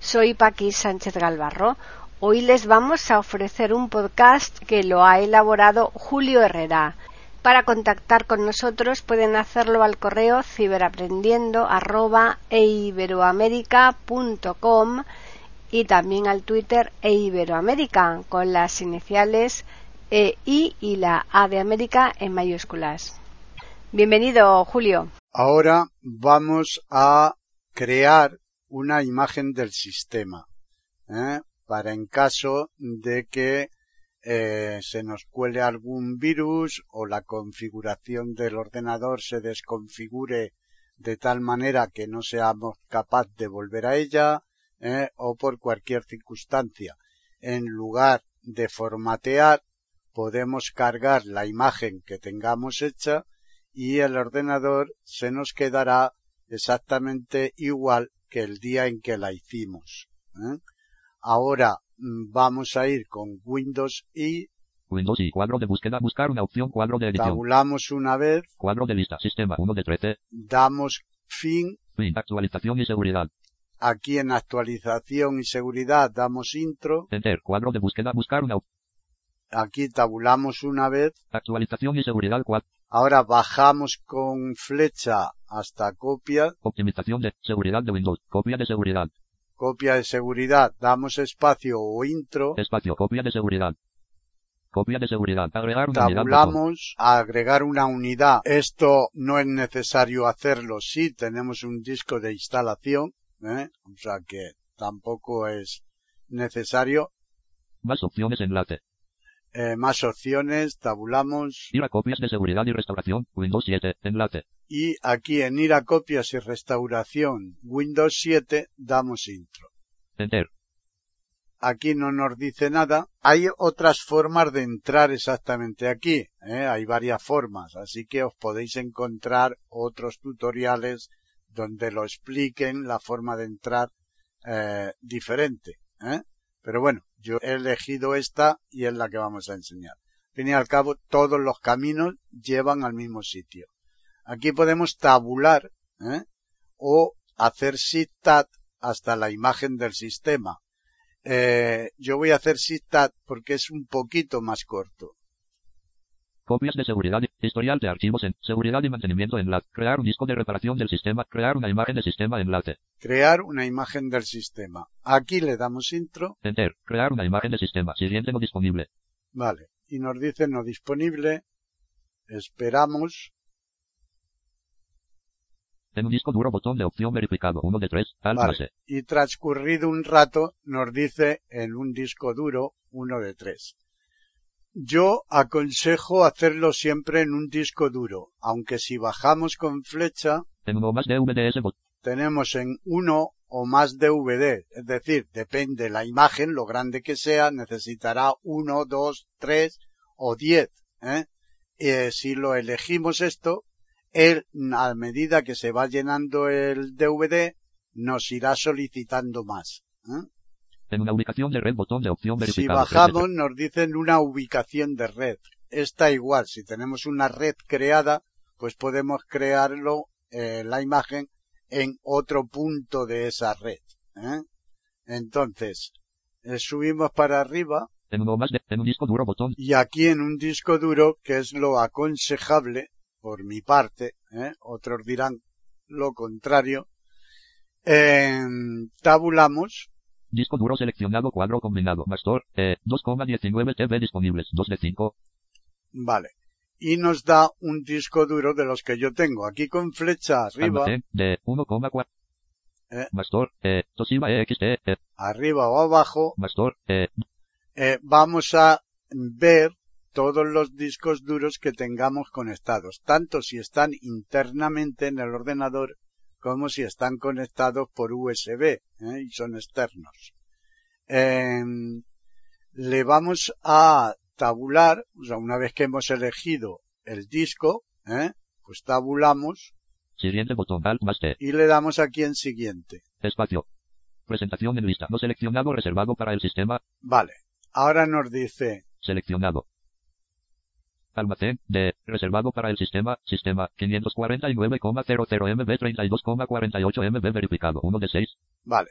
Soy Paqui Sánchez Galvarro. Hoy les vamos a ofrecer un podcast que lo ha elaborado Julio Herrera. Para contactar con nosotros pueden hacerlo al correo ciberaprendiendo@eiberoamerica.com y también al Twitter eiberoamerica con las iniciales e, I y la A de América en mayúsculas. Bienvenido, Julio. Ahora vamos a crear una imagen del sistema ¿eh? para en caso de que eh, se nos cuele algún virus o la configuración del ordenador se desconfigure de tal manera que no seamos capaz de volver a ella ¿eh? o por cualquier circunstancia. En lugar de formatear, podemos cargar la imagen que tengamos hecha y el ordenador se nos quedará exactamente igual que el día en que la hicimos. ¿eh? Ahora mm, vamos a ir con Windows y Windows y cuadro de búsqueda, buscar una opción, cuadro de edición. Tabulamos una vez. Cuadro de lista, sistema 1 de 13. Damos fin. Fin, actualización y seguridad. Aquí en actualización y seguridad damos intro. Enter, cuadro de búsqueda, buscar una opción. Aquí tabulamos una vez. Actualización y seguridad 4. Ahora bajamos con flecha hasta copia. Optimización de seguridad de Windows. Copia de seguridad. Copia de seguridad. Damos espacio o intro. Espacio, copia de seguridad. Copia de seguridad. Agregar una Tabulamos, unidad agregar una unidad. Esto no es necesario hacerlo si tenemos un disco de instalación. ¿eh? O sea que tampoco es necesario. Más opciones enlace. Eh, más opciones, tabulamos. Ir a copias de seguridad y restauración, Windows 7, enlace. Y aquí en ir a copias y restauración, Windows 7, damos intro. Enter. Aquí no nos dice nada. Hay otras formas de entrar exactamente aquí. ¿eh? Hay varias formas, así que os podéis encontrar otros tutoriales donde lo expliquen la forma de entrar eh, diferente. ¿eh? Pero bueno, yo he elegido esta y es la que vamos a enseñar. Al fin y al cabo, todos los caminos llevan al mismo sitio. Aquí podemos tabular ¿eh? o hacer SITAT hasta la imagen del sistema. Eh, yo voy a hacer SITAT porque es un poquito más corto. Copias de seguridad, historial de archivos en seguridad y mantenimiento enlace, crear un disco de reparación del sistema, crear una imagen de sistema enlace. Crear una imagen del sistema. Aquí le damos intro. Enter, crear una imagen de sistema, siguiente no disponible. Vale, y nos dice no disponible. Esperamos. En un disco duro botón de opción verificado, uno de tres, tal vale. Y transcurrido un rato nos dice en un disco duro, uno de tres. Yo aconsejo hacerlo siempre en un disco duro, aunque si bajamos con flecha, en uno más DVDs, tenemos en uno o más DVD, es decir, depende la imagen, lo grande que sea, necesitará uno, dos, tres o diez. ¿eh? Eh, si lo elegimos esto, él, a medida que se va llenando el DVD, nos irá solicitando más. ¿eh? En una ubicación de red, botón de opción. Si bajamos, nos dicen una ubicación de red. Está igual. Si tenemos una red creada, pues podemos crearlo, eh, la imagen, en otro punto de esa red. ¿eh? Entonces, eh, subimos para arriba. En, uno más de, en un disco duro, botón. Y aquí en un disco duro, que es lo aconsejable, por mi parte, ¿eh? otros dirán lo contrario, tabulamos Disco duro seleccionado cuadro combinado. Mastor, eh, 2,19 TB disponibles. 2 de 5. Vale. Y nos da un disco duro de los que yo tengo. Aquí con flecha arriba. Almacén de 1,4. Eh, Mastor, eh, Toshiba EXT, eh. Arriba o abajo. Mastor, eh. Eh, vamos a ver todos los discos duros que tengamos conectados, tanto si están internamente en el ordenador como si están conectados por USB ¿eh? y son externos. Em, le vamos a tabular, o sea, una vez que hemos elegido el disco, ¿eh? pues tabulamos. Siguiente botón, Alt más T. Y le damos aquí en siguiente. Espacio. Presentación en lista. No seleccionado reservado para el sistema. Vale. Ahora nos dice. Seleccionado. Almacén de reservado para el sistema, sistema 549,00 MB 32,48 MB verificado, 1 de 6. Vale.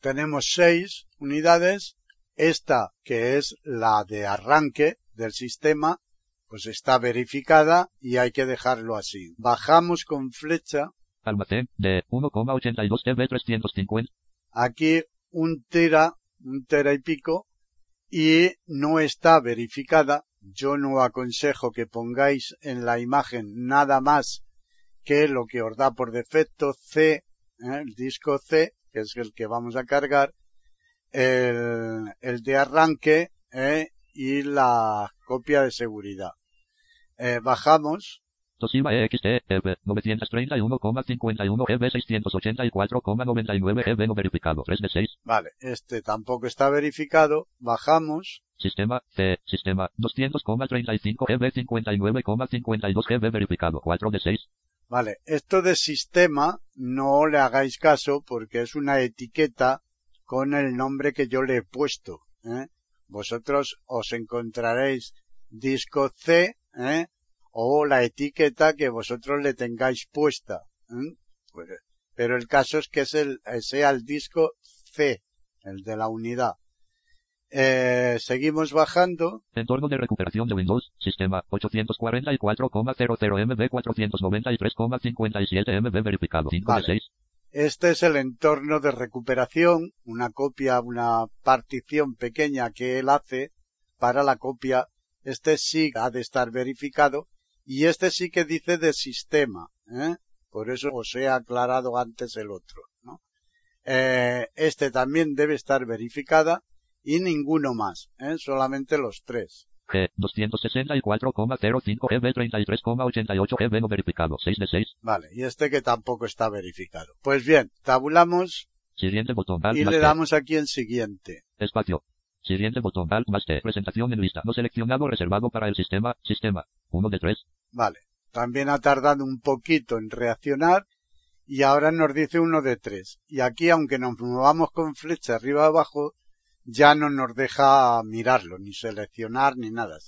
Tenemos 6 unidades. Esta, que es la de arranque del sistema, pues está verificada y hay que dejarlo así. Bajamos con flecha. Almacén de 1,82 TB 350. Aquí un tera, un tera y pico, y no está verificada yo no aconsejo que pongáis en la imagen nada más que lo que os da por defecto C, ¿eh? el disco C, que es el que vamos a cargar, el, el de arranque ¿eh? y la copia de seguridad. Eh, bajamos. Toshiba EXT EB 931,51 GB 684,99 GB no verificado 3 de 6. Vale, este tampoco está verificado. Bajamos. Sistema C, sistema 200,35 GB 59,52 GB verificado 4 de 6. Vale, esto de sistema no le hagáis caso porque es una etiqueta con el nombre que yo le he puesto. ¿eh? Vosotros os encontraréis disco C ¿eh? o la etiqueta que vosotros le tengáis puesta. ¿eh? Pues, pero el caso es que es el, sea el disco C, el de la unidad. Eh, seguimos bajando. Entorno de recuperación de Windows, sistema 844,00 MB 493,57 MB verificado 5 Vale. de 6. Este es el entorno de recuperación, una copia, una partición pequeña que él hace para la copia. Este sí ha de estar verificado y este sí que dice de sistema. ¿eh? Por eso os he aclarado antes el otro. ¿no? Eh, este también debe estar verificada y ninguno más, ¿eh? solamente los tres. G 264,05 GB 33,88 GB no verificado 6 de 6. Vale, y este que tampoco está verificado. Pues bien, tabulamos Siguiente botón Alt y le damos aquí en siguiente. Espacio. Siguiente botón Alt más T. Presentación en lista. No seleccionado reservado para el sistema, sistema 1 de 3. Vale, también ha tardado un poquito en reaccionar y ahora nos dice uno de tres. Y aquí, aunque nos movamos con flecha arriba abajo, ya no nos deja mirarlo, ni seleccionar, ni nada.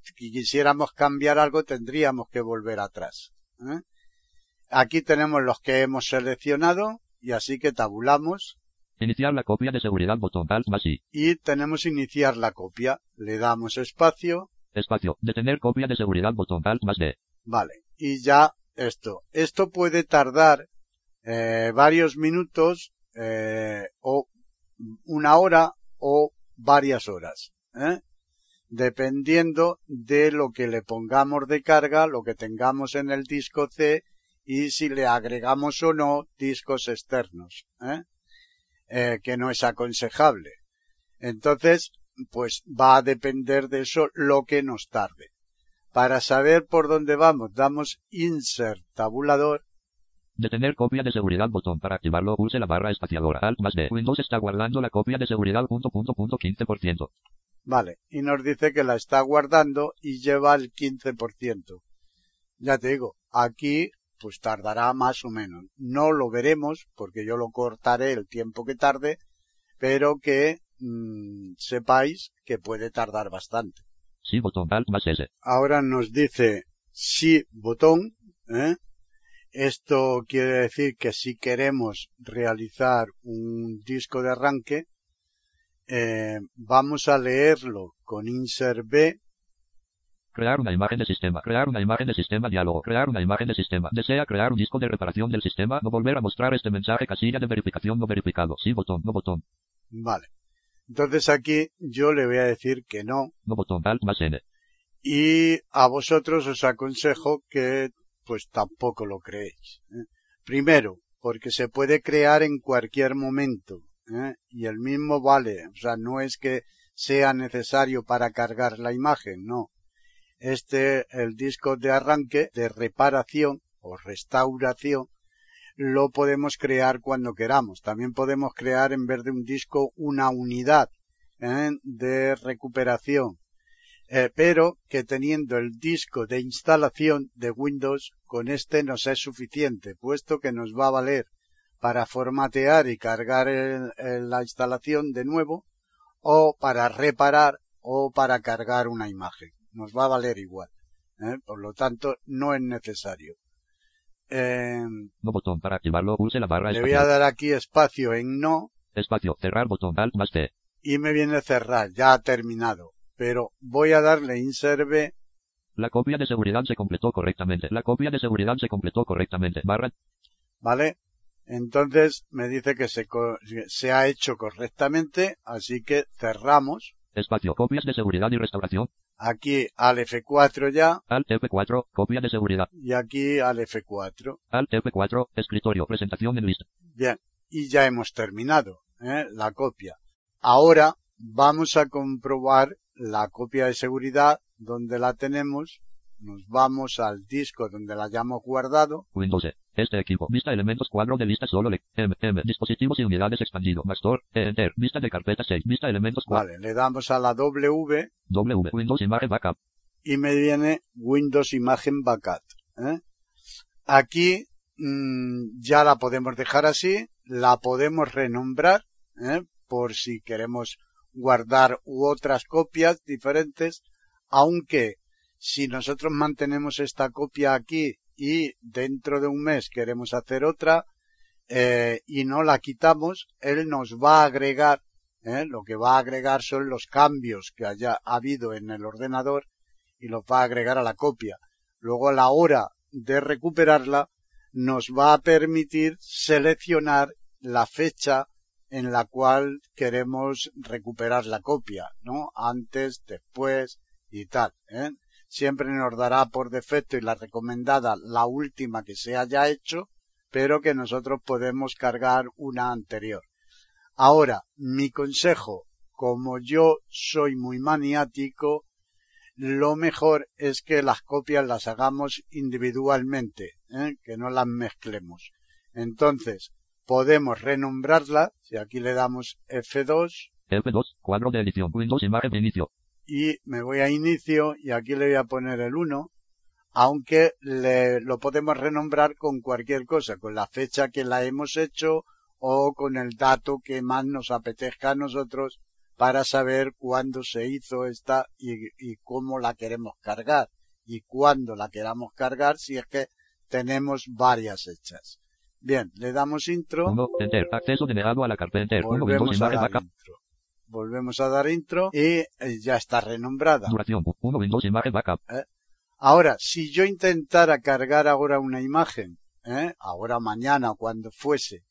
Si quisiéramos cambiar algo, tendríamos que volver atrás. ¿eh? Aquí tenemos los que hemos seleccionado y así que tabulamos Iniciar la copia de seguridad botón Alt más I. y tenemos iniciar la copia. Le damos espacio, Espacio. Detener copia de seguridad botón Alt más D. vale, y ya esto. Esto puede tardar eh, varios minutos eh, o una hora o varias horas, ¿eh? dependiendo de lo que le pongamos de carga, lo que tengamos en el disco C y si le agregamos o no discos externos, ¿eh? Eh, que no es aconsejable. Entonces, pues va a depender de eso lo que nos tarde. Para saber por dónde vamos, damos insert tabulador Detener copia de seguridad botón. Para activarlo pulse la barra espaciadora Alt más D. Windows está guardando la copia de seguridad punto punto punto 15%. Vale, y nos dice que la está guardando y lleva el 15%. Ya te digo, aquí pues tardará más o menos. No lo veremos porque yo lo cortaré el tiempo que tarde, pero que mm, sepáis que puede tardar bastante. Sí botón Alt más S. Ahora nos dice sí botón, ¿eh? Esto quiere decir que si queremos realizar un disco de arranque, eh, vamos a leerlo con insert B Crear una imagen de sistema. Crear una imagen de sistema. Diálogo. Crear una imagen de sistema. Desea crear un disco de reparación del sistema. No volver a mostrar este mensaje. Casilla de verificación no verificado. Sí botón. No botón. Vale. Entonces aquí yo le voy a decir que no No botón. Alt más N. y a vosotros os aconsejo que pues tampoco lo creéis. ¿eh? Primero, porque se puede crear en cualquier momento ¿eh? y el mismo vale, o sea, no es que sea necesario para cargar la imagen, no. Este, el disco de arranque, de reparación o restauración, lo podemos crear cuando queramos. También podemos crear en vez de un disco una unidad ¿eh? de recuperación. Eh, pero que teniendo el disco de instalación de Windows, con este nos es suficiente, puesto que nos va a valer para formatear y cargar la instalación de nuevo, o para reparar o para cargar una imagen. Nos va a valer igual. ¿eh? Por lo tanto, no es necesario. Eh, no botón para activarlo, pulse la barra Le voy a dar aquí espacio en no. Espacio, cerrar botón, alt más T. Y me viene cerrar, ya ha terminado. Pero voy a darle insert La copia de seguridad se completó correctamente. La copia de seguridad se completó correctamente. Barra. Vale. Entonces me dice que se, se ha hecho correctamente, así que cerramos. Espacio, copias de seguridad y restauración. Aquí al F4 ya. Al F4, copia de seguridad. Y aquí al F4. Al F4, escritorio, presentación en lista. Bien, y ya hemos terminado ¿eh? la copia. Ahora vamos a comprobar la copia de seguridad donde la tenemos. Nos vamos al disco donde la hayamos guardado. Windows e. Este equipo. Vista elementos cuadro de lista solo. Le M, M. Dispositivos y unidades expandido. Master. E, Enter. Vista de carpeta 6. Vista elementos cuadro. Vale, le damos a la W. W. Windows Imagen Backup. Y me viene Windows Imagen Backup. ¿eh? Aquí mmm, ya la podemos dejar así. La podemos renombrar. ¿eh? Por si queremos guardar u otras copias diferentes. Aunque si nosotros mantenemos esta copia aquí y dentro de un mes queremos hacer otra eh, y no la quitamos, él nos va a agregar, eh, lo que va a agregar son los cambios que haya habido en el ordenador y los va a agregar a la copia. Luego a la hora de recuperarla nos va a permitir seleccionar la fecha en la cual queremos recuperar la copia, ¿no? Antes, después y tal. ¿eh? siempre nos dará por defecto y la recomendada la última que se haya hecho, pero que nosotros podemos cargar una anterior. Ahora, mi consejo, como yo soy muy maniático, lo mejor es que las copias las hagamos individualmente, ¿eh? que no las mezclemos. Entonces, podemos renombrarla, si aquí le damos F2. F2, cuadro de edición, Windows imagen de inicio, y me voy a inicio y aquí le voy a poner el 1, aunque le, lo podemos renombrar con cualquier cosa, con la fecha que la hemos hecho o con el dato que más nos apetezca a nosotros para saber cuándo se hizo esta y, y cómo la queremos cargar y cuándo la queramos cargar si es que tenemos varias hechas. Bien, le damos intro. enter, acceso denegado a la carpeta. Volvemos a dar intro. Volvemos a dar intro y eh, ya está renombrada. Duración 1 Windows imagen backup. ¿Eh? Ahora, si yo intentara cargar ahora una imagen, ¿eh? ahora mañana cuando fuese,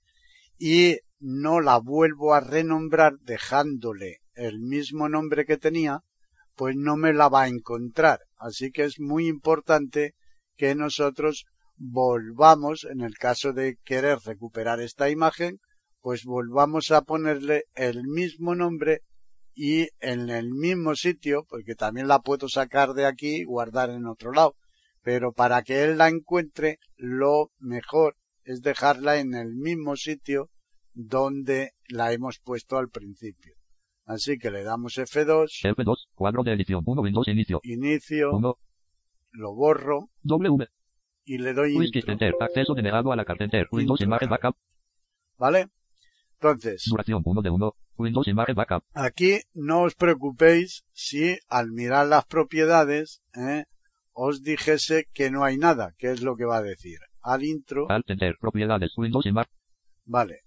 y no la vuelvo a renombrar dejándole el mismo nombre que tenía, pues no me la va a encontrar. Así que es muy importante que nosotros volvamos, en el caso de querer recuperar esta imagen, pues volvamos a ponerle el mismo nombre y en el mismo sitio, porque también la puedo sacar de aquí y guardar en otro lado. Pero para que él la encuentre, lo mejor es dejarla en el mismo sitio donde la hemos puesto al principio. Así que le damos F2. F2, cuadro de edición 1, Windows inicio. Inicio. 1. Lo borro. W. Y le doy intro. Enter. Acceso denegado a la carpeta. Windows imagen backup. ¿Vale? Entonces, duración 1 de 1, Windows Imagen Backup. Aquí no os preocupéis si al mirar las propiedades ¿eh? os dijese que no hay nada, que es lo que va a decir. Al intro. Al enter, propiedades, Windows Imagen. Vale.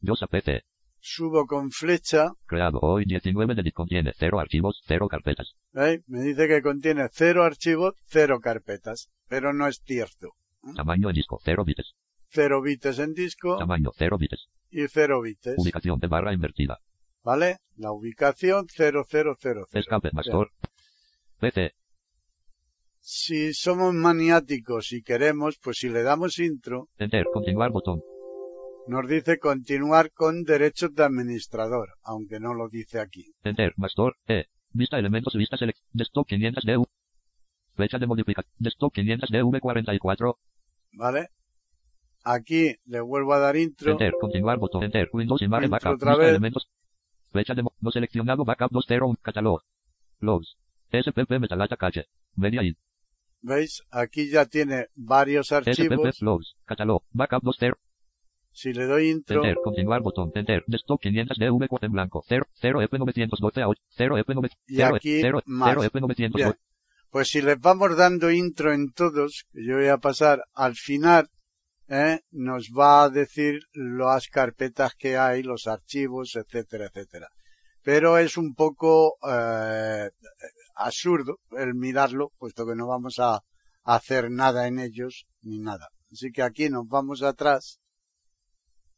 Dios PC. Subo con flecha. Creado hoy 19 de contiene 0 archivos, 0 carpetas. ¿Eh? Me dice que contiene 0 archivos, 0 carpetas, pero no es cierto. Tamaño en disco, 0 bits. 0 bits en disco. Tamaño 0 bits. Y 0 bits. Ubicación de barra invertida. ¿Vale? La ubicación 0000. Escape Master. PC. Si somos maniáticos y queremos, pues si le damos intro. Enter, continuar botón. Nos dice continuar con derechos de administrador, aunque no lo dice aquí. Enter, Master, E. Vista elementos, vista select, desktop 500 DU. Fecha de modificación, desktop 500 DV44. ¿Vale? Aquí le vuelvo a dar intro. Enter, continuar, botón, enter, Windows, imagen, Intro backup, otra lista de vez. elementos, fecha de no seleccionado, backup 2.0, catalog, logs, SPP, metadata cache, media in, ¿Veis? Aquí ya tiene varios SPP, archivos. logs, catalog, backup 2.0, Si le doy intro, enter, continuar, botón, enter, desktop 500 DV en blanco, 0, 0 F912 a 8, 0 F9, Y 0, aquí 0, más. 0 F912, Bien. pues si les vamos dando intro en todos, que yo voy a pasar al final, ¿eh? nos va a decir las carpetas que hay, los archivos, etcétera, etcétera. Pero es un poco eh, absurdo el mirarlo, puesto que no vamos a hacer nada en ellos ni nada. Así que aquí nos vamos atrás.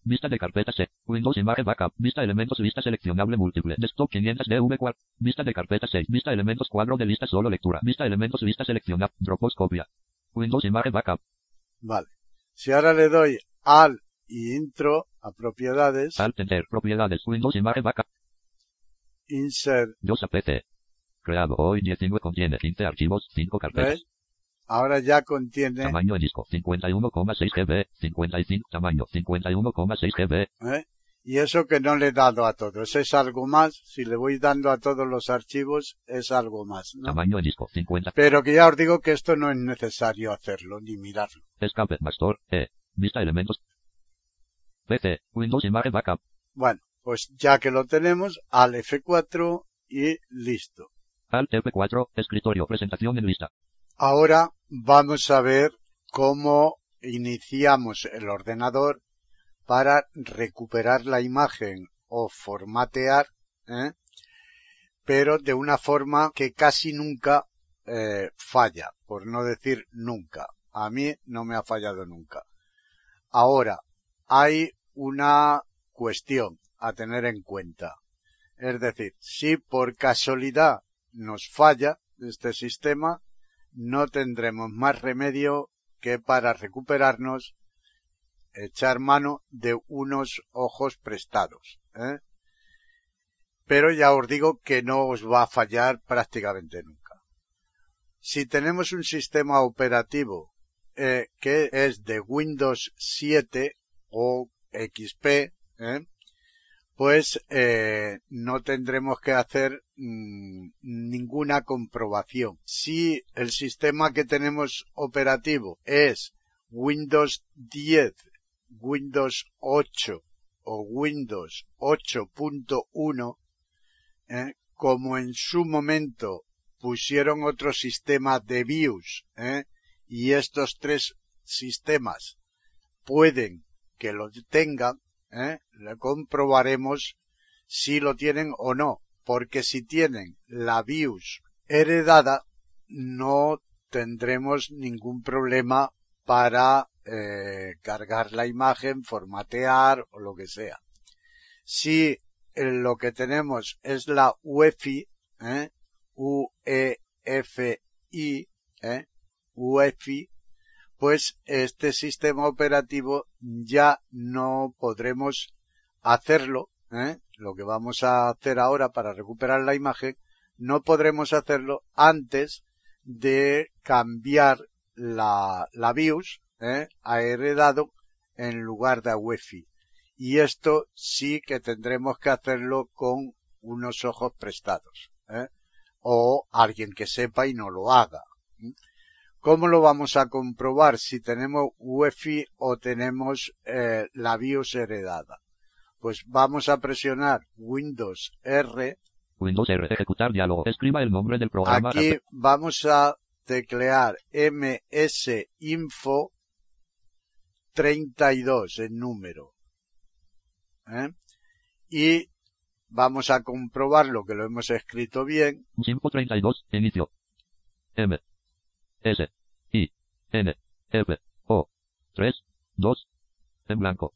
Vista de carpeta C. Windows imagen backup. Vista elementos vista seleccionable múltiple. Desktop 500 DV cuadro. Vista de carpeta 6. Vista elementos cuadro de lista solo lectura. Vista elementos vista seleccionable. Dropbox copia. Windows imagen backup. Vale. Si ahora le doy al y intro a propiedades, Alt enter. Propiedades. Windows imagen backup. insert, Yosa PC. Creado hoy 19 contiene 15 archivos, 5 carpetas. ¿ves? Ahora ya contiene Tamaño de disco 51,6 GB. 55. Tamaño 51,6 GB. ¿eh? Y eso que no le he dado a todos, es algo más. Si le voy dando a todos los archivos, es algo más, ¿no? Tamaño de disco 50. Pero que ya os digo que esto no es necesario hacerlo, ni mirarlo. Escape. Mastor. E. Vista elementos. PC. Windows imagen backup. Bueno, pues ya que lo tenemos, al F4 y listo. Alt F4. Escritorio. Presentación en lista. Ahora vamos a ver cómo iniciamos el ordenador para recuperar la imagen o formatear, ¿eh? pero de una forma que casi nunca eh, falla, por no decir nunca. A mí no me ha fallado nunca. Ahora, hay una cuestión a tener en cuenta. Es decir, si por casualidad nos falla este sistema, no tendremos más remedio que para recuperarnos echar mano de unos ojos prestados. ¿eh? Pero ya os digo que no os va a fallar prácticamente nunca. Si tenemos un sistema operativo eh, que es de Windows 7 o XP, ¿eh? Pues no tendremos que hacer mm, ninguna comprobación. Si el sistema que tenemos operativo es Windows 10, Windows 8 o Windows 8.1, ¿eh? como en su momento pusieron otro sistema de BIOS, ¿eh? y estos tres sistemas pueden que lo tengan, ¿eh? le comprobaremos si lo tienen o no, porque si tienen la BIOS heredada, no tendremos ningún problema para eh, cargar la imagen, formatear o lo que sea. Si eh, lo que tenemos es la UEFI, ¿eh? UEFI, ¿eh? UEFI, pues este sistema operativo ya no podremos hacerlo, ¿eh? lo que vamos a hacer ahora para recuperar la imagen, no podremos hacerlo antes de cambiar la, la BIOS ¿eh? a heredado en lugar de UEFI. Y esto sí que tendremos que hacerlo con unos ojos prestados. ¿eh? O alguien que sepa y no lo haga. ¿Cómo lo vamos a comprobar si tenemos UEFI o tenemos eh, la BIOS heredada? Pues vamos a presionar Windows R. Windows R. Ejecutar diálogo. Escriba el nombre del programa. Aquí vamos a teclear MS Info 32 en número. ¿eh? Y vamos a comprobar lo que lo hemos escrito bien. Info 32. Inicio. M. S. I. N. F. O. 3. 2. En blanco.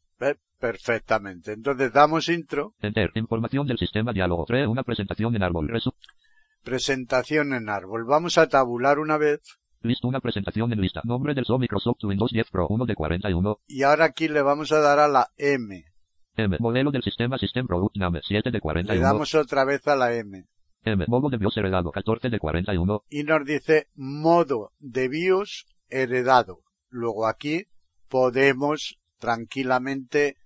Perfectamente. Entonces damos intro. Enter. Información del sistema diálogo. 3. Una presentación en árbol. Resu Presentación en árbol. Vamos a tabular una vez. Listo. Una presentación en lista. Nombre del SO Microsoft Windows 10 Pro 1 de 41. Y ahora aquí le vamos a dar a la M. M. Modelo del sistema System Product Name 7 de 41. Le damos otra vez a la M. Modo de BIOS heredado 14 de 41. Y nos dice modo de BIOS heredado. Luego aquí podemos tranquilamente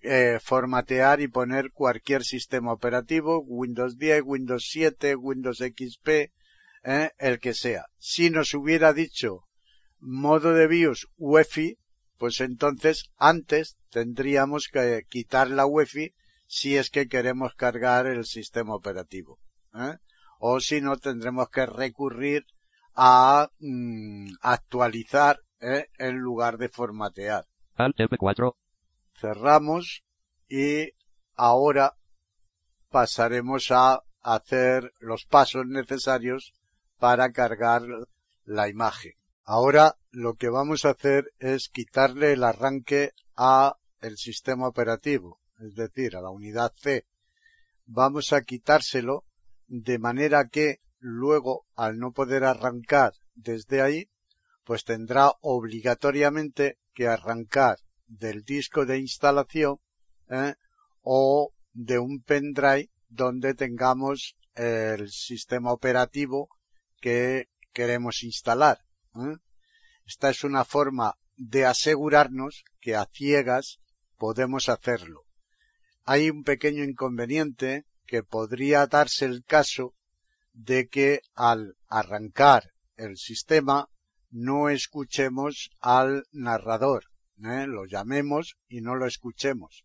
eh, formatear y poner cualquier sistema operativo, Windows 10, Windows 7, Windows XP, eh, el que sea. Si nos hubiera dicho modo de BIOS UEFI, pues entonces antes tendríamos que quitar la UEFI si es que queremos cargar el sistema operativo. ¿Eh? O si no, tendremos que recurrir a mm, actualizar ¿eh? en lugar de formatear. Alt F4. Cerramos y ahora pasaremos a hacer los pasos necesarios para cargar la imagen. Ahora lo que vamos a hacer es quitarle el arranque a el sistema operativo, es decir, a la unidad C. Vamos a quitárselo de manera que luego, al no poder arrancar desde ahí, pues tendrá obligatoriamente que arrancar del disco de instalación ¿eh? o de un pendrive donde tengamos el sistema operativo que queremos instalar. ¿eh? Esta es una forma de asegurarnos que a ciegas podemos hacerlo. Hay un pequeño inconveniente que podría darse el caso de que al arrancar el sistema no escuchemos al narrador, ¿eh? lo llamemos y no lo escuchemos.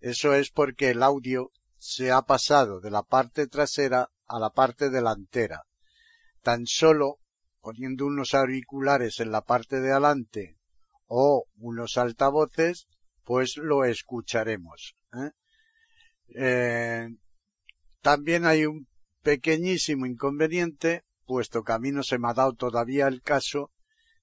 Eso es porque el audio se ha pasado de la parte trasera a la parte delantera. Tan solo poniendo unos auriculares en la parte de adelante o unos altavoces, pues lo escucharemos. ¿eh? Eh, también hay un pequeñísimo inconveniente, puesto que a mí no se me ha dado todavía el caso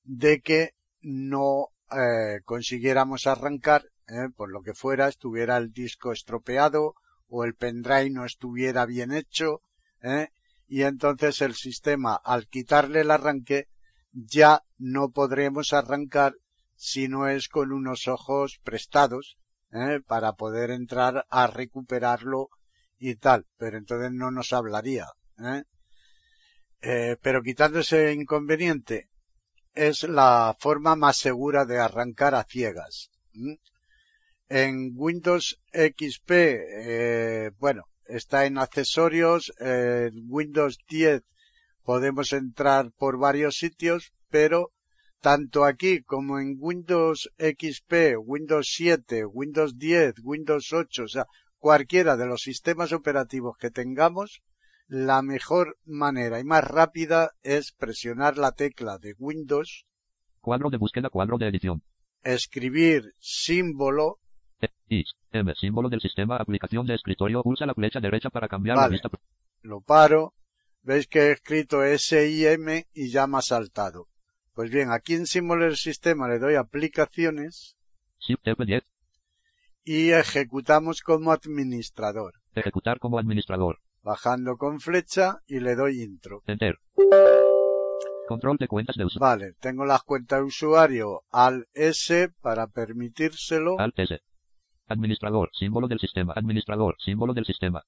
de que no eh, consiguiéramos arrancar, eh, por lo que fuera, estuviera el disco estropeado o el pendrive no estuviera bien hecho, eh, y entonces el sistema, al quitarle el arranque, ya no podremos arrancar si no es con unos ojos prestados, ¿eh? para poder entrar a recuperarlo y tal, pero entonces no nos hablaría. ¿eh? Eh, pero quitando ese inconveniente, es la forma más segura de arrancar a ciegas. En Windows XP, eh, bueno, está en accesorios, en Windows 10 podemos entrar por varios sitios, pero tanto aquí como en Windows XP, Windows 7, Windows 10, Windows 8, o sea, cualquiera de los sistemas operativos que tengamos, la mejor manera y más rápida es presionar la tecla de Windows. Cuadro de búsqueda, cuadro de edición. Escribir símbolo. E, I, M, símbolo del sistema, aplicación de escritorio, pulsa la flecha derecha para cambiar vale. la vista. Lo paro. Veis que he escrito SIM y ya me ha saltado. Pues bien, aquí en símbolo del sistema le doy aplicaciones. Shift F10. Y ejecutamos como administrador. Ejecutar como administrador. Bajando con flecha y le doy intro. Enter. Control de cuentas de usuario. Vale, tengo las cuentas de usuario al S para permitírselo. Alt S. Administrador, símbolo del sistema. Administrador, símbolo del sistema.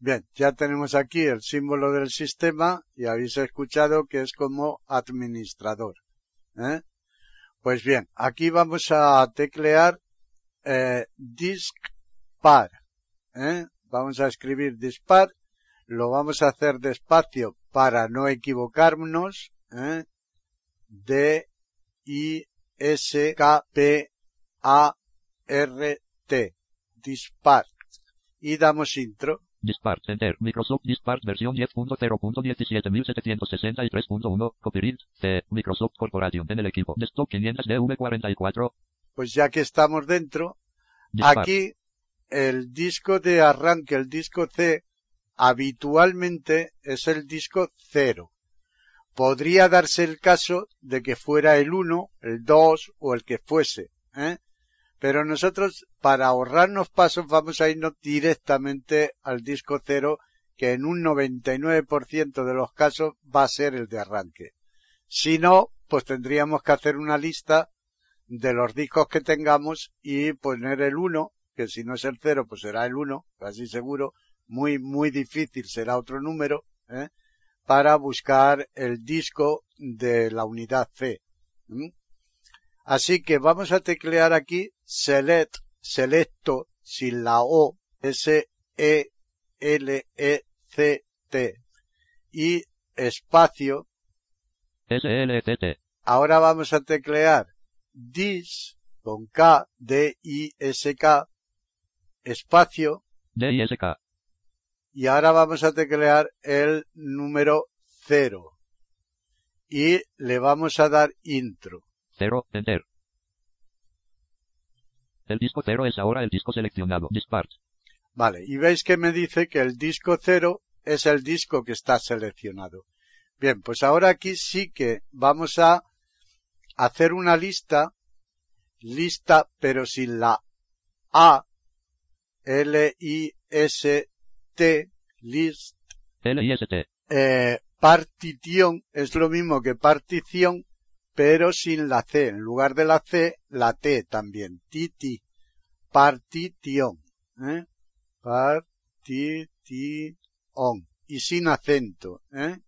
Bien, ya tenemos aquí el símbolo del sistema y habéis escuchado que es como administrador. ¿eh? Pues bien, aquí vamos a teclear eh, diskpar. ¿eh? Vamos a escribir diskpar. Lo vamos a hacer despacio para no equivocarnos. ¿eh? D I S K P A R T. Dispart. Y damos intro. Dispart Enter. Microsoft Dispart versión 10.0.17763.1. Copyright C. Microsoft Corporation en el equipo. Desktop 500 DV44. Pues ya que estamos dentro, aquí el disco de arranque, el disco C, habitualmente es el disco 0. Podría darse el caso de que fuera el 1, el 2 o el que fuese, ¿eh? Pero nosotros, para ahorrarnos pasos, vamos a irnos directamente al disco 0, que en un 99% de los casos va a ser el de arranque. Si no, pues tendríamos que hacer una lista de los discos que tengamos y poner el 1, que si no es el 0, pues será el 1, casi seguro, muy, muy difícil será otro número, ¿eh? para buscar el disco de la unidad C. ¿Mm? Así que vamos a teclear aquí select, selecto, sin la O, S-E-L-E-C-T, y espacio. S-L-T-T. Ahora vamos a teclear dis, con K, D-I-S-K, espacio, D-I-S-K. y ahora vamos a teclear el número 0 y le vamos a dar intro. 0, enter. El disco 0 es ahora el disco seleccionado. Dispart. Vale, y veis que me dice que el disco 0 es el disco que está seleccionado. Bien, pues ahora aquí sí que vamos a hacer una lista, lista pero sin la A, L-I-S-T, list, L-I-S-T. eh, partición es lo mismo que partición, pero sin la C. En lugar de la C, la T también. Titi. Partición. ¿eh? Partición. Y sin acento. ¿eh?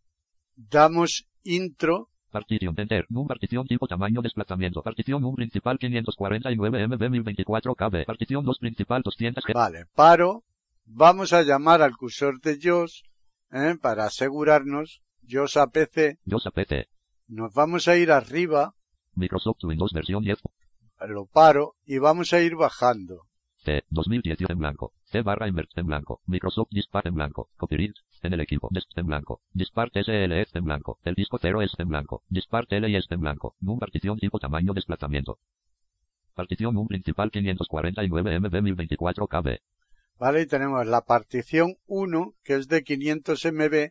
Damos intro. Partición, enter. Num partición tipo tamaño desplazamiento. Partición 1 principal 549 MB 1024 KB. Partición 2 principal 200 G. Vale, paro. Vamos a llamar al cursor de JOS ¿eh? para asegurarnos. JOS APC. Dios APT. Nos vamos a ir arriba. Microsoft Windows versión 10. Lo paro y vamos a ir bajando. C, 2018 en blanco. C barra invert en blanco. Microsoft Dispart en blanco. Copyright en el equipo. Desc en blanco. Dispart SLF en blanco. El disco 0 es en blanco. Dispart LIS en blanco. Num partición tipo tamaño desplazamiento. Partición 1 principal 549 MB 1024 KB. ¿Vale? Y tenemos la partición 1, que es de 500 MB,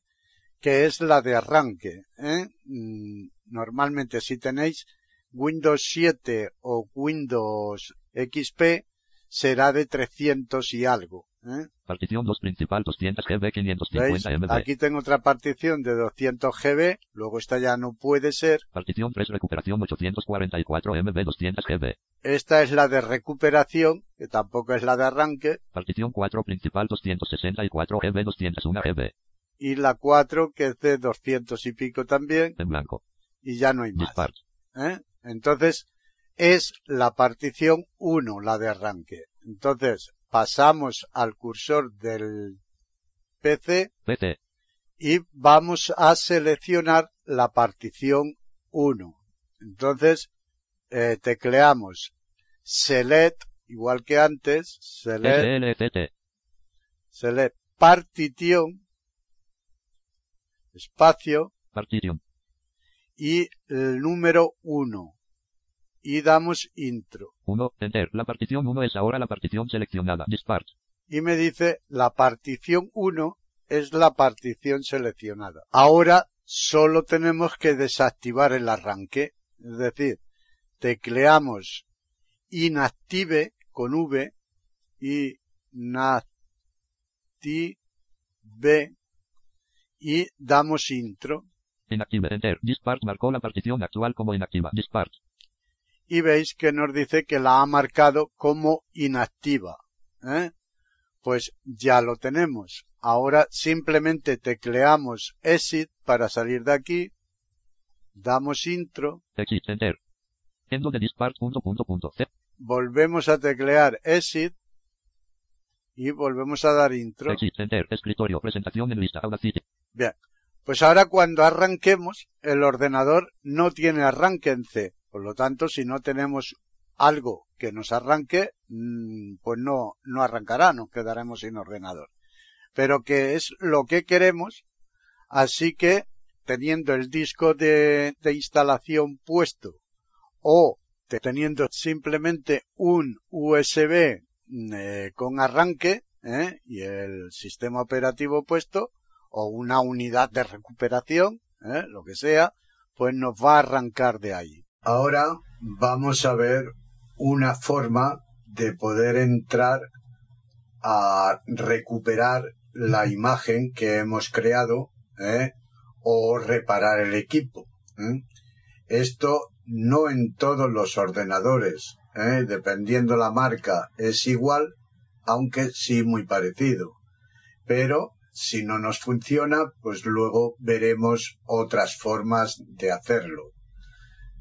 que es la de arranque. ¿eh? Mm, Normalmente si tenéis Windows 7 o Windows XP, será de 300 y algo. ¿eh? Partición 2 principal 200 GB ¿Veis? 550 MB. Aquí tengo otra partición de 200 GB, luego esta ya no puede ser. Partición 3 recuperación 844 MB 200 GB. Esta es la de recuperación, que tampoco es la de arranque, Partición 4 principal 264 GB 201 GB. y la 4, que es de 200 y pico también, En blanco. y ya no hay más. ¿eh? Entonces, es la partición 1, la de arranque. Entonces, pasamos al cursor del PC y vamos a seleccionar la partición 1. Entonces, eh, tecleamos select, igual que antes, select, select partición, espacio, Partición. y el número 1. Y damos intro. 1. Enter. La partición 1 es ahora la partición seleccionada. Dispart. y me dice la partición 1 es la partición seleccionada. Ahora solo tenemos que desactivar el arranque, es decir, tecleamos inactive con V inactive y damos intro Inactive. Enter. Dispart marcó la partición actual como inactiva. Dispart. Y veis que nos dice que la ha marcado como inactiva. ¿eh? Pues ya lo tenemos. Ahora simplemente tecleamos exit para salir de aquí, damos intro, Exit. Enter. Endo de dispart punto punto volvemos a teclear exit y volvemos a dar intro. Exit. Enter. Escritorio. Presentación en lista. Audacity. Bien. Pues ahora cuando arranquemos, el ordenador no tiene arranque en C. Por lo tanto, si no tenemos algo que nos arranque, mm, pues no, no arrancará, nos quedaremos sin ordenador. Pero que es lo que queremos, así que teniendo el disco de, de instalación puesto o te- teniendo simplemente un USB mm, eh, con arranque ¿eh? y el sistema operativo puesto o una unidad de recuperación, ¿eh? lo que sea, pues nos va a arrancar de ahí. Ahora vamos a ver una forma de poder entrar a recuperar la imagen que hemos creado ¿eh? o reparar el equipo. ¿eh? Esto no en todos los ordenadores, ¿eh? dependiendo la marca es igual, aunque sí muy parecido. Pero si no nos funciona, pues luego veremos otras formas de hacerlo.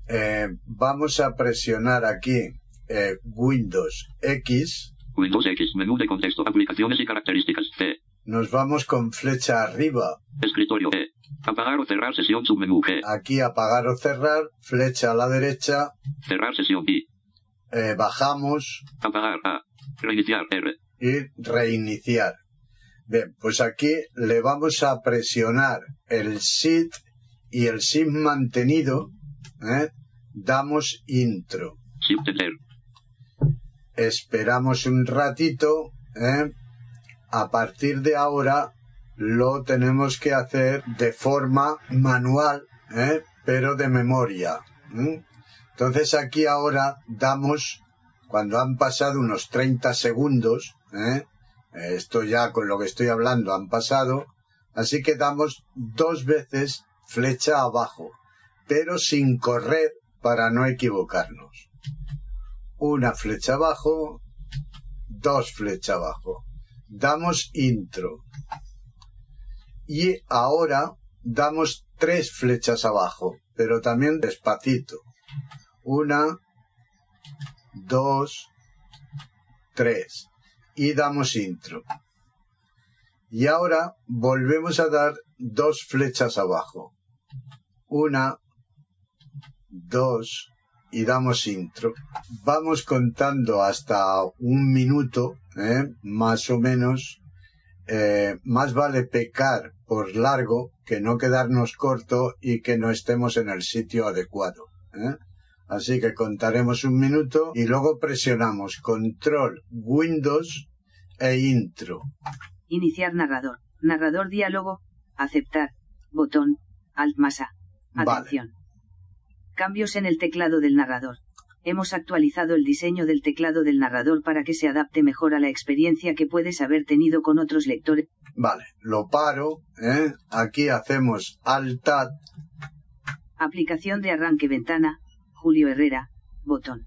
Eh, vamos a presionar aquí eh, Windows X. Windows X, menú de contexto, aplicaciones y características. C. Nos vamos con flecha arriba. Escritorio E. Apagar o cerrar sesión submenú G. Aquí apagar o cerrar, flecha a la derecha, Cerrar sesión I. eh, bajamos Apagar A. Reiniciar R. y reiniciar. Bien, pues aquí le vamos a presionar el SID y el SID mantenido. ¿Eh? Damos intro. Shift. Esperamos un ratito. ¿eh? A partir de ahora lo tenemos que hacer de forma manual, ¿eh? pero de memoria. ¿eh? Entonces aquí ahora damos, cuando han pasado unos 30 segundos, ¿eh? esto ya con lo que estoy hablando han pasado, así que damos dos veces flecha abajo, pero sin correr para no equivocarnos. Una flecha abajo, dos flecha abajo. Damos intro. Y ahora damos tres flechas abajo, pero también despacito. Una, dos, tres. Y damos intro. Y ahora volvemos a dar dos flechas abajo. Una, dos, y damos intro. Vamos contando hasta un minuto, ¿eh? más o menos. Eh, más vale pecar por largo que no quedarnos corto y que no estemos en el sitio adecuado. ¿eh? Así que contaremos un minuto y luego presionamos control Windows e intro. Iniciar narrador. Narrador diálogo. Aceptar. Botón. Alt más A. Vale. Cambios en el teclado del narrador. Hemos actualizado el diseño del teclado del narrador para que se adapte mejor a la experiencia que puedes haber tenido con otros lectores. Vale, lo paro. ¿eh? Aquí hacemos Alt Tab. Aplicación de arranque ventana. Julio Herrera. Botón.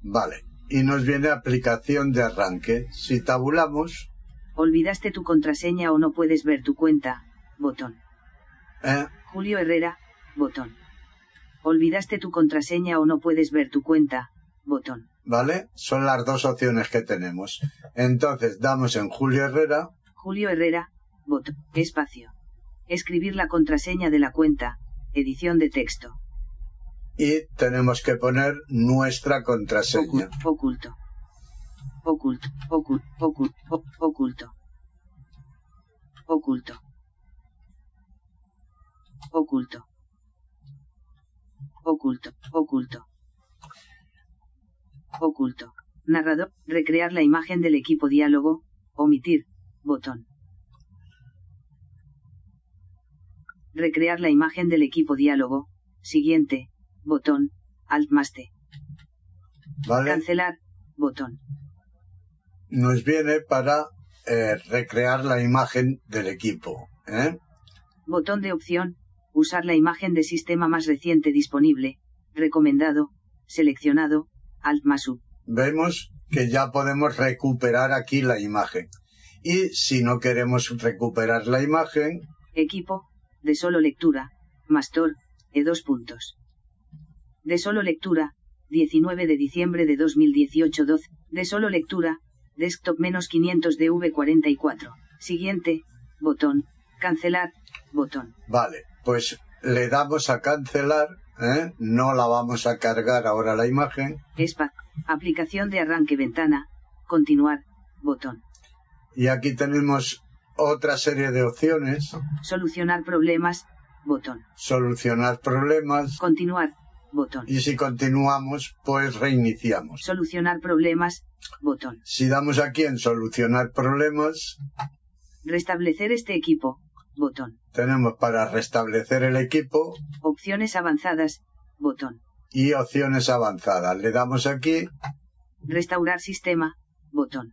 Vale. Y nos viene aplicación de arranque. Si tabulamos, Olvidaste tu contraseña o no puedes ver tu cuenta. Botón. ¿eh? Julio Herrera. Botón. Olvidaste tu contraseña o no puedes ver tu cuenta. Botón. ¿vale? Son las dos opciones que tenemos. Entonces damos en Julio Herrera, Julio Herrera. Botón. Espacio. Escribir la contraseña de la cuenta. Edición de texto. y tenemos que poner nuestra contraseña. Oculto. Oculto. Oculto. Oculto. Oculto. Oculto. Oculto. Oculto. Oculto. Oculto. Narrador. Recrear la imagen del equipo diálogo. Omitir. Botón. Recrear la imagen del equipo diálogo. Siguiente. Botón. Alt más T. ¿Vale? Cancelar. Botón. Nos viene para eh, recrear la imagen del equipo. ¿eh? Botón de opción. Usar la imagen de sistema más reciente disponible. Recomendado. Seleccionado. Alt más U. Vemos que ya podemos recuperar aquí la imagen. Y si no queremos recuperar la imagen, Equipo. De solo lectura. Mastor. E dos puntos. De solo lectura. 19 de diciembre de 2018 12. De solo lectura. Desktop menos 500 de V44. Siguiente. Botón. Cancelar. Botón. vale, pues le damos a cancelar. ¿eh? No la vamos a cargar ahora la imagen. Espa. Aplicación de arranque ventana. Continuar. Botón. Y aquí tenemos otra serie de opciones. Solucionar problemas. Botón. Solucionar problemas. Continuar. Botón. Y si continuamos, pues reiniciamos. Solucionar problemas. Botón. Si damos aquí en solucionar problemas, Restablecer este equipo. Botón. tenemos para restablecer el equipo Opciones avanzadas. Botón. y opciones avanzadas. Le damos aquí, Restaurar sistema. Botón.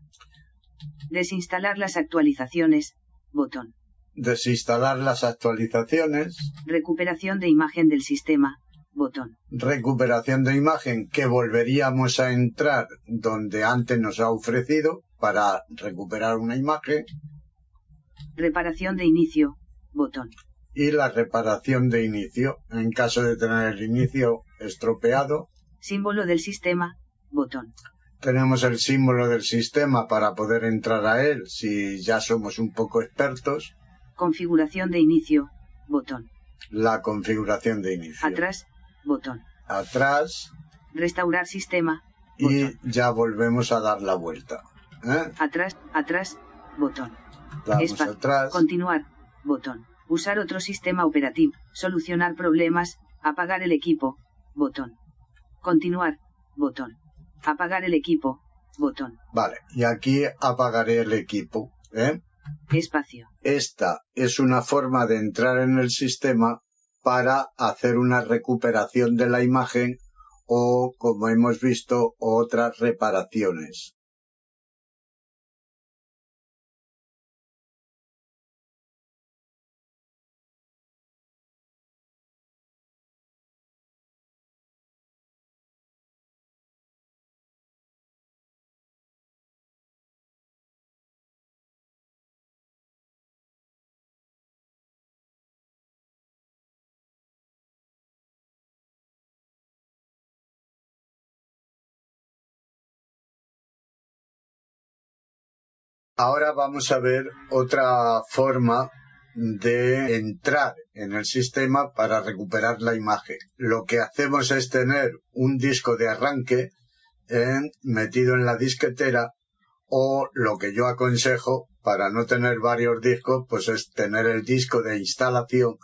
Desinstalar las actualizaciones. Botón. desinstalar las actualizaciones, Recuperación de imagen del sistema. Botón. recuperación de imagen que volveríamos a entrar donde antes nos ha ofrecido para recuperar una imagen Reparación de inicio. Botón. y la reparación de inicio. En caso de tener el inicio estropeado, Símbolo del sistema, botón. tenemos el símbolo del sistema para poder entrar a él si ya somos un poco expertos. Configuración de inicio, botón. La configuración de inicio. Atrás, botón. Atrás Restaurar sistema, y botón. ya volvemos a dar la vuelta. ¿eh? Atrás, atrás, botón. Damos Espa- atrás. Continuar, botón. Usar otro sistema operativo. Solucionar problemas. Apagar el equipo, botón. Continuar, botón. Apagar el equipo, botón. Vale, y aquí apagaré el equipo. ¿eh? Espacio. Esta es una forma de entrar en el sistema para hacer una recuperación de la imagen o, como hemos visto, otras reparaciones. Ahora vamos a ver otra forma de entrar en el sistema para recuperar la imagen. Lo que hacemos es tener un disco de arranque eh, metido en la disquetera o lo que yo aconsejo para no tener varios discos pues es tener el disco de instalación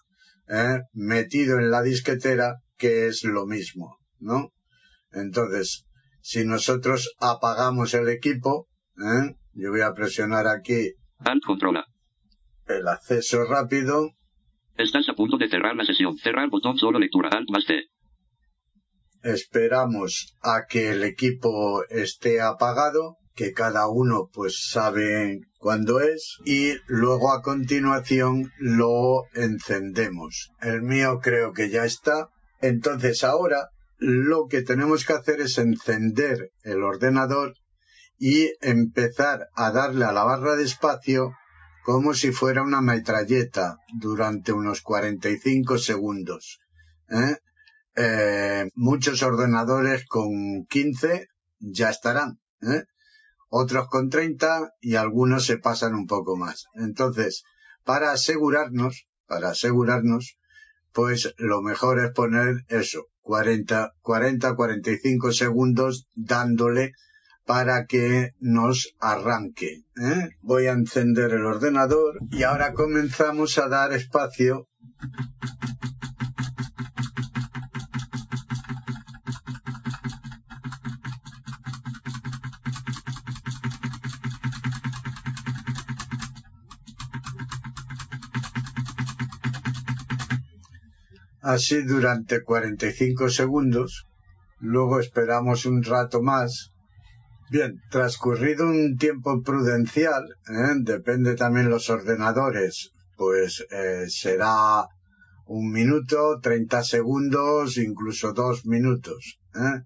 eh, metido en la disquetera que es lo mismo, ¿no? Entonces, si nosotros apagamos el equipo, ¿eh? Yo voy a presionar aquí Alt controla. el acceso rápido, Estás a punto de cerrar la sesión. Cerrar botón solo lectura. Alt más T. esperamos a que el equipo esté apagado, que cada uno pues sabe cuándo es, y luego a continuación lo encendemos. El mío creo que ya está. Entonces ahora lo que tenemos que hacer es encender el ordenador y empezar a darle a la barra de espacio como si fuera una metralleta durante unos 45 segundos. ¿eh? Eh, muchos ordenadores con 15 ya estarán, ¿eh? otros con 30 y algunos se pasan un poco más. Entonces, para asegurarnos, para asegurarnos, pues lo mejor es poner eso, 40, 40, 45 segundos dándole para que nos arranque. ¿eh? Voy a encender el ordenador y ahora comenzamos a dar espacio así durante 45 segundos. Luego esperamos un rato más. Bien, transcurrido un tiempo prudencial, ¿eh? depende también los ordenadores, pues eh, será un minuto, 30 segundos, incluso dos minutos. ¿eh?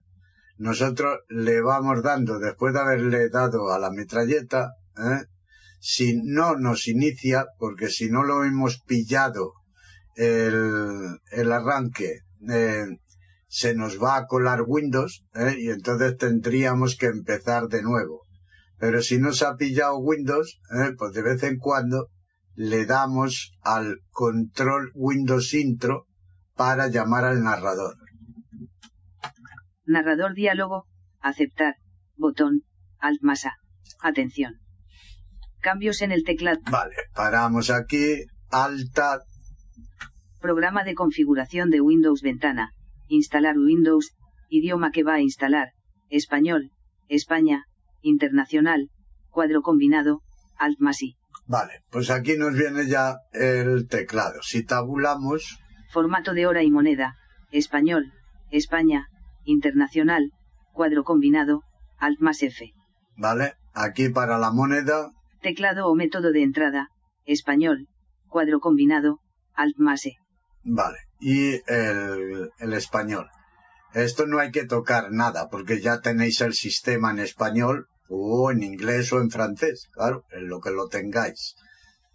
Nosotros le vamos dando, después de haberle dado a la metralleta, si no nos inicia, porque si no lo hemos pillado el, el arranque, eh, se nos va a colar Windows ¿eh? y entonces tendríamos que empezar de nuevo. Pero si no se ha pillado Windows, ¿eh? pues de vez en cuando le damos al control Windows Intro para llamar al narrador. Narrador diálogo. Aceptar. Botón. Alt más A. Atención. Cambios en el teclado. Vale, paramos aquí, alta, Programa de configuración de Windows ventana. Instalar Windows. Idioma que va a instalar. Español. España. Internacional. Cuadro combinado. Alt más I. vale, pues aquí nos viene ya el teclado. Si tabulamos, Formato de hora y moneda. Español. España. Internacional. Cuadro combinado. Alt más F. vale, aquí para la moneda, Teclado o método de entrada. Español. Cuadro combinado. Alt más E. Vale. Y el, el español. Esto no hay que tocar nada, porque ya tenéis el sistema en español, o en inglés o en francés, claro, en lo que lo tengáis.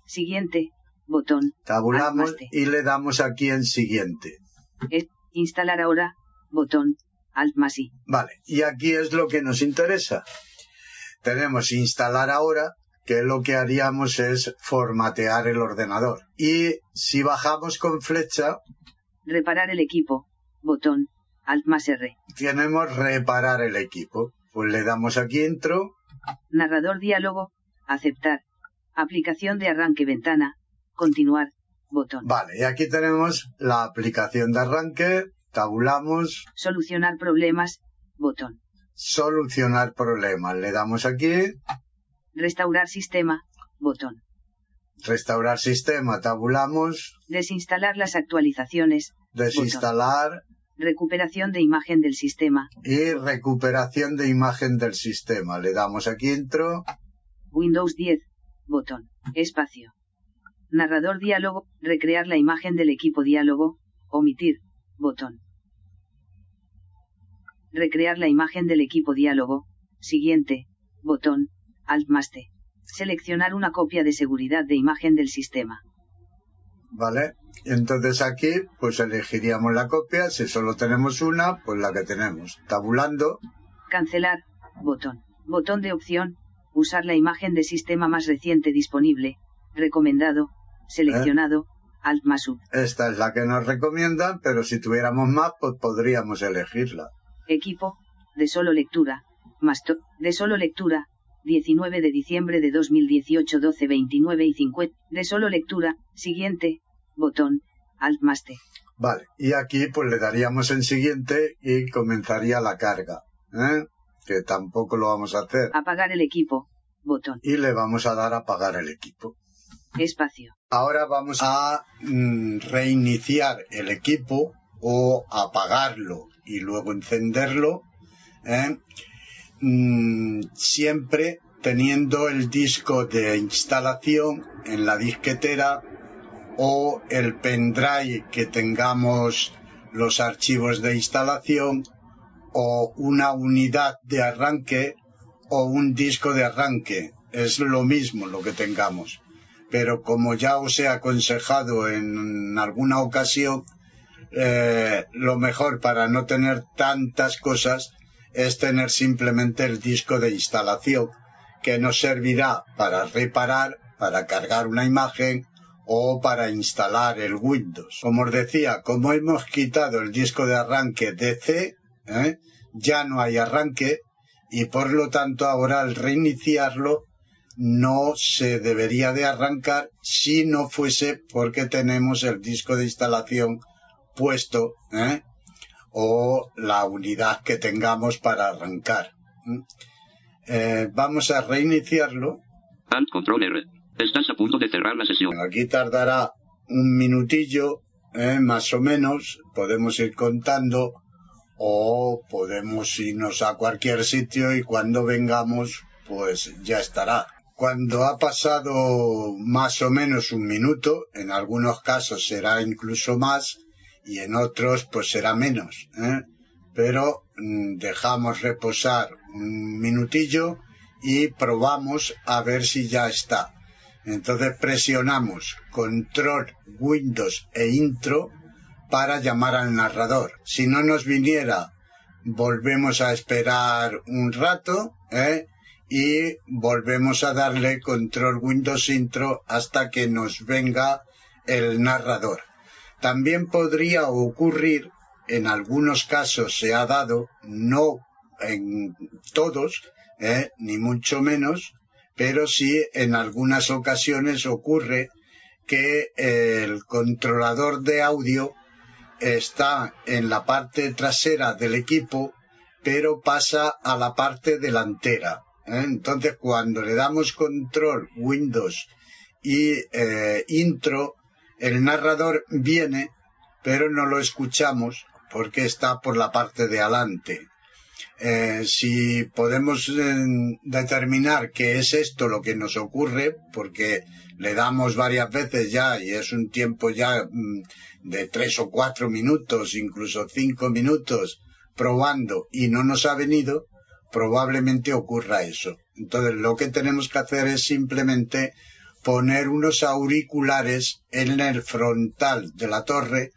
Siguiente. botón. Tabulamos y le damos aquí en siguiente. Es- instalar ahora, botón. Alt más I. Vale, y aquí es lo que nos interesa. Tenemos instalar ahora, que lo que haríamos es formatear el ordenador. Y si bajamos con flecha, Reparar el equipo, botón. Alt más R. tenemos reparar el equipo. Pues le damos aquí intro, Narrador diálogo, aceptar. Aplicación de arranque ventana, continuar, botón. Vale, y aquí tenemos la aplicación de arranque, tabulamos, Solucionar problemas, botón. solucionar problemas. Le damos aquí, Restaurar sistema, botón. restaurar sistema, tabulamos, Desinstalar las actualizaciones, desinstalar. Recuperación de imagen del sistema, y recuperación de imagen del sistema. Le damos aquí intro, Windows 10, botón. Espacio. Narrador diálogo, recrear la imagen del equipo diálogo, omitir, botón. Recrear la imagen del equipo diálogo, siguiente, botón, Alt más T. Seleccionar una copia de seguridad de imagen del sistema. ¿vale? Entonces aquí, pues elegiríamos la copia, si solo tenemos una, pues la que tenemos. Tabulando, Cancelar, botón. Botón de opción, usar la imagen de sistema más reciente disponible, recomendado, seleccionado, Alt más U. esta es la que nos recomiendan, pero si tuviéramos más, pues podríamos elegirla. Equipo, de solo lectura, más to- de solo lectura, 19 de diciembre de 2018 12 29 y 50, de solo lectura, siguiente, botón, Alt más T. Vale, y aquí pues le daríamos en siguiente y comenzaría la carga, ¿eh? que tampoco lo vamos a hacer. Apagar el equipo, botón, Y le vamos a dar a apagar el equipo. espacio, Ahora vamos a mm, reiniciar el equipo o apagarlo y luego encenderlo, ¿eh? Mm, siempre teniendo el disco de instalación en la disquetera o el pendrive que tengamos los archivos de instalación o una unidad de arranque o un disco de arranque. Es lo mismo lo que tengamos. Pero como ya os he aconsejado en alguna ocasión, eh, lo mejor para no tener tantas cosas es tener simplemente el disco de instalación que nos servirá para reparar, para cargar una imagen o para instalar el Windows. Como os decía, como hemos quitado el disco de arranque DC, ¿eh? ya no hay arranque y por lo tanto ahora al reiniciarlo no se debería de arrancar si no fuese porque tenemos el disco de instalación puesto ¿eh? O la unidad que tengamos para arrancar. ¿m? Eh, vamos a reiniciarlo. Alt Control R. Estás a punto de cerrar la sesión. Aquí tardará un minutillo, ¿eh? más o menos. Podemos ir contando o podemos irnos a cualquier sitio y cuando vengamos, pues ya estará. Cuando ha pasado más o menos un minuto, en algunos casos será incluso más y en otros pues será menos. ¿eh? Pero mm, dejamos reposar un minutillo y probamos a ver si ya está. Entonces presionamos control, Windows e intro para llamar al narrador. Si no nos viniera, volvemos a esperar un rato ¿eh? y volvemos a darle control Windows intro hasta que nos venga el narrador. También podría ocurrir, en algunos casos se ha dado, no en todos, ¿eh? ni mucho menos, pero sí en algunas ocasiones ocurre que el controlador de audio está en la parte trasera del equipo, pero pasa a la parte delantera. ¿eh? Entonces, cuando le damos control Windows y eh, intro, el narrador viene, pero no lo escuchamos porque está por la parte de adelante. Eh, si podemos eh, determinar que es esto lo que nos ocurre, porque le damos varias veces ya y es un tiempo ya mm, de tres o cuatro minutos, incluso cinco minutos probando y no nos ha venido, probablemente ocurra eso. Entonces lo que tenemos que hacer es simplemente poner unos auriculares en el frontal de la torre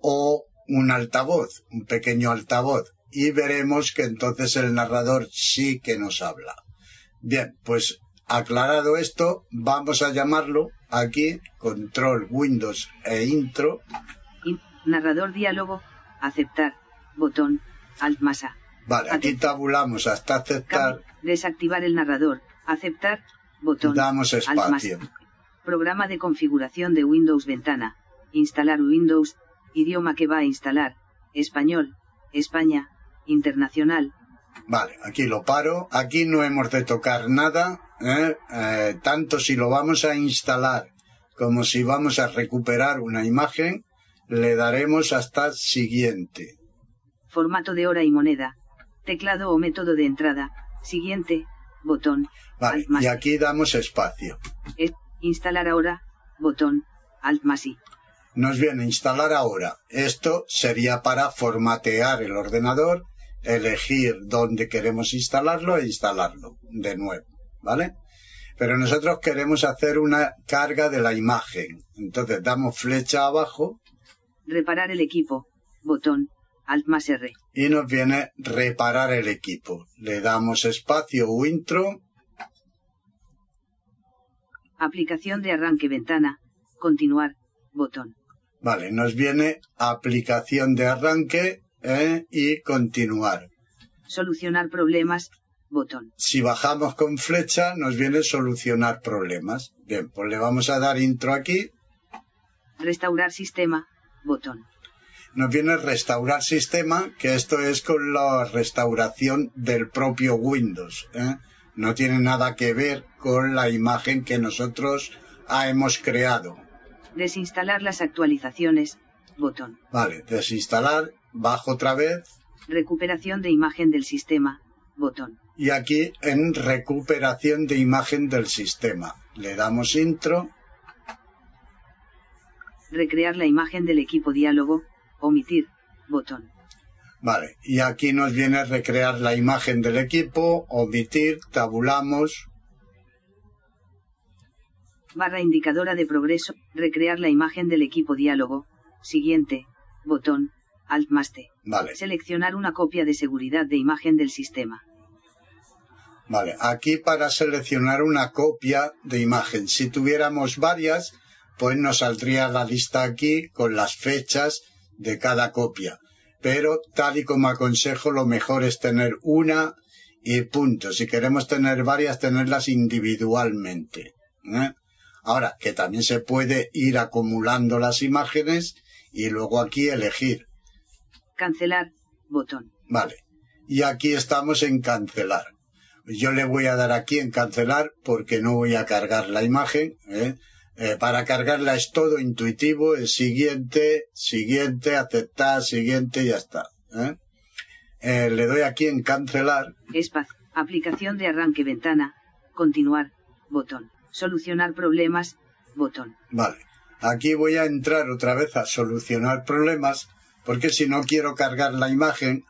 o un altavoz, un pequeño altavoz, y veremos que entonces el narrador sí que nos habla. Bien, pues aclarado esto, vamos a llamarlo aquí control Windows e intro. narrador diálogo, aceptar, botón, alt masa. Vale, aquí tabulamos hasta aceptar. desactivar el narrador, aceptar, botón. Damos espacio. Programa de configuración de Windows ventana. Instalar Windows, idioma que va a instalar, español, España, internacional. Vale, aquí lo paro. Aquí no hemos de tocar nada, ¿eh? Eh, tanto si lo vamos a instalar como si vamos a recuperar una imagen, le daremos hasta siguiente. Formato de hora y moneda. Teclado o método de entrada. Siguiente. Botón. Vale, y aquí damos espacio. instalar ahora. Botón. Alt más I. Nos viene instalar ahora. Esto sería para formatear el ordenador, elegir dónde queremos instalarlo e instalarlo de nuevo. ¿Vale? Pero nosotros queremos hacer una carga de la imagen. Entonces damos flecha abajo. Reparar el equipo. Botón. Alt más R. Y nos viene reparar el equipo. Le damos espacio o intro. Aplicación de arranque ventana. Continuar. Botón. Vale, nos viene aplicación de arranque eh, y continuar. Solucionar problemas. Botón. Si bajamos con flecha nos viene solucionar problemas. Bien, pues le vamos a dar intro aquí. Restaurar sistema. Botón nos viene restaurar sistema, que esto es con la restauración del propio Windows. ¿eh? No tiene nada que ver con la imagen que nosotros hemos creado. Desinstalar las actualizaciones. Botón. Vale, desinstalar, bajo otra vez. Recuperación de imagen del sistema. Botón. Y aquí en recuperación de imagen del sistema. Le damos intro. Recrear la imagen del equipo diálogo. Omitir. Botón. Vale, y aquí nos viene a recrear la imagen del equipo, omitir, tabulamos. Barra indicadora de progreso, recrear la imagen del equipo diálogo. Siguiente, botón, Alt más T. Vale. Seleccionar una copia de seguridad de imagen del sistema. Vale, aquí para seleccionar una copia de imagen. Si tuviéramos varias, pues nos saldría la lista aquí con las fechas de cada copia. Pero tal y como aconsejo, lo mejor es tener una y punto. Si queremos tener varias, tenerlas individualmente. ¿eh? Ahora, que también se puede ir acumulando las imágenes y luego aquí elegir. Cancelar, botón. Vale. Y aquí estamos en cancelar. Yo le voy a dar aquí en cancelar porque no voy a cargar la imagen. ¿eh? Eh, para cargarla es todo intuitivo, es siguiente, siguiente, aceptar, siguiente ya está. ¿eh? Eh, le doy aquí en cancelar. Espacio. Aplicación de arranque ventana. Continuar. Botón. Solucionar problemas. Botón. Vale. Aquí voy a entrar otra vez a solucionar problemas porque si no quiero cargar la imagen,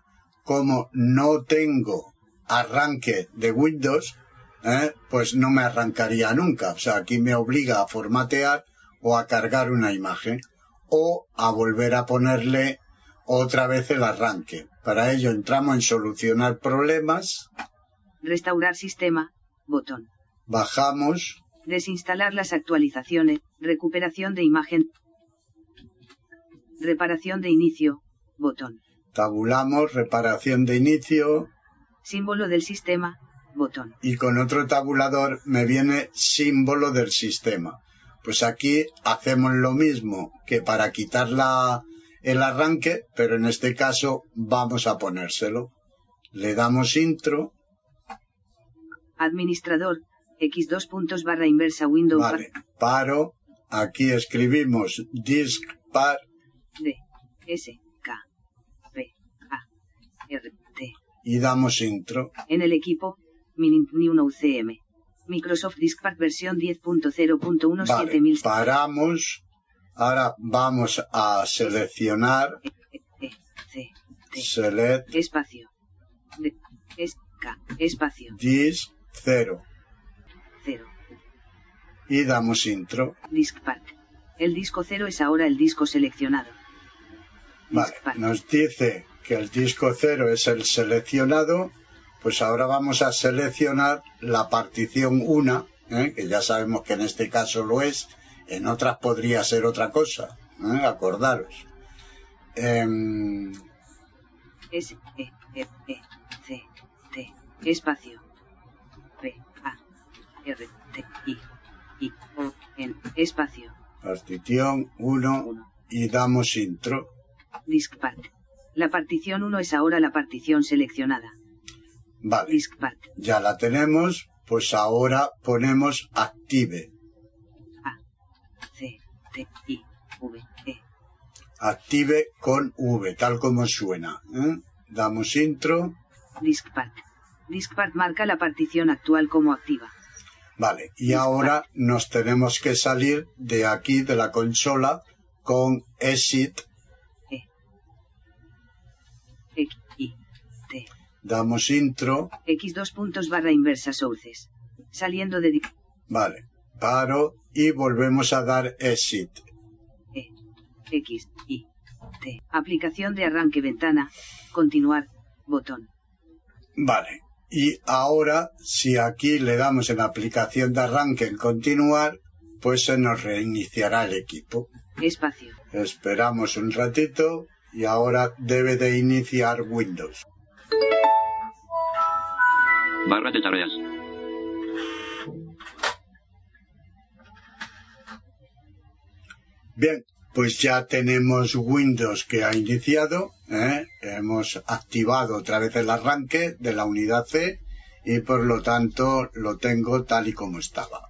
como no tengo arranque de Windows, ¿eh? pues no me arrancaría nunca. O sea, aquí me obliga a formatear o a cargar una imagen o a volver a ponerle otra vez el arranque. Para ello entramos en solucionar problemas. Restaurar sistema, botón. Bajamos. Desinstalar las actualizaciones, recuperación de imagen. Reparación de inicio, botón. Tabulamos, reparación de inicio. Símbolo del sistema, botón. Y con otro tabulador me viene símbolo del sistema. Pues aquí hacemos lo mismo que para quitar el arranque, pero en este caso vamos a ponérselo. Le damos intro. Administrador, x2 puntos barra inversa Windows. Vale, paro. Aquí escribimos disk par. D, S, K, P, A, R, T. Y damos intro. En el equipo, New UCM. Microsoft Diskpart versión 10.0.17 vale, Paramos. Ahora vamos a seleccionar. E, e, C, T, select. Espacio. D, es, K, espacio. Disk 0. 0. y damos intro. Diskpad. El disco 0 es ahora el disco seleccionado. Vale, Diskpad. nos dice que el disco 0 es el seleccionado, pues ahora vamos a seleccionar la partición 1, ¿eh? que ya sabemos que en este caso lo es, en otras podría ser otra cosa, ¿eh? acordaros. Em, S, E, F, E, C, T, espacio. P, A, R, T, I, I, O, N, espacio. partición 1 y damos intro. Diskpad. La partición 1 es ahora la partición seleccionada. Vale, ya la tenemos, pues ahora ponemos active. A, C, T, I, V, E. Active con V, tal como suena. ¿eh? Damos intro. Diskpad. Diskpad marca la partición actual como activa. Vale, y ahora nos tenemos que salir de aquí, de la consola, con exit. E. X, I, T. Damos intro. X dos puntos barra inversa sources. Saliendo de Vale, paro y volvemos a dar exit. E. X, I, T. Aplicación de arranque ventana. Continuar. Botón. Vale, y ahora si aquí le damos en la aplicación de arranque en continuar, pues se nos reiniciará el equipo. Espacio. Esperamos un ratito y ahora debe de iniciar Windows. Barra de tareas. Bien, pues ya tenemos Windows que ha iniciado, ¿eh? hemos activado otra vez el arranque de la unidad C y por lo tanto lo tengo tal y como estaba.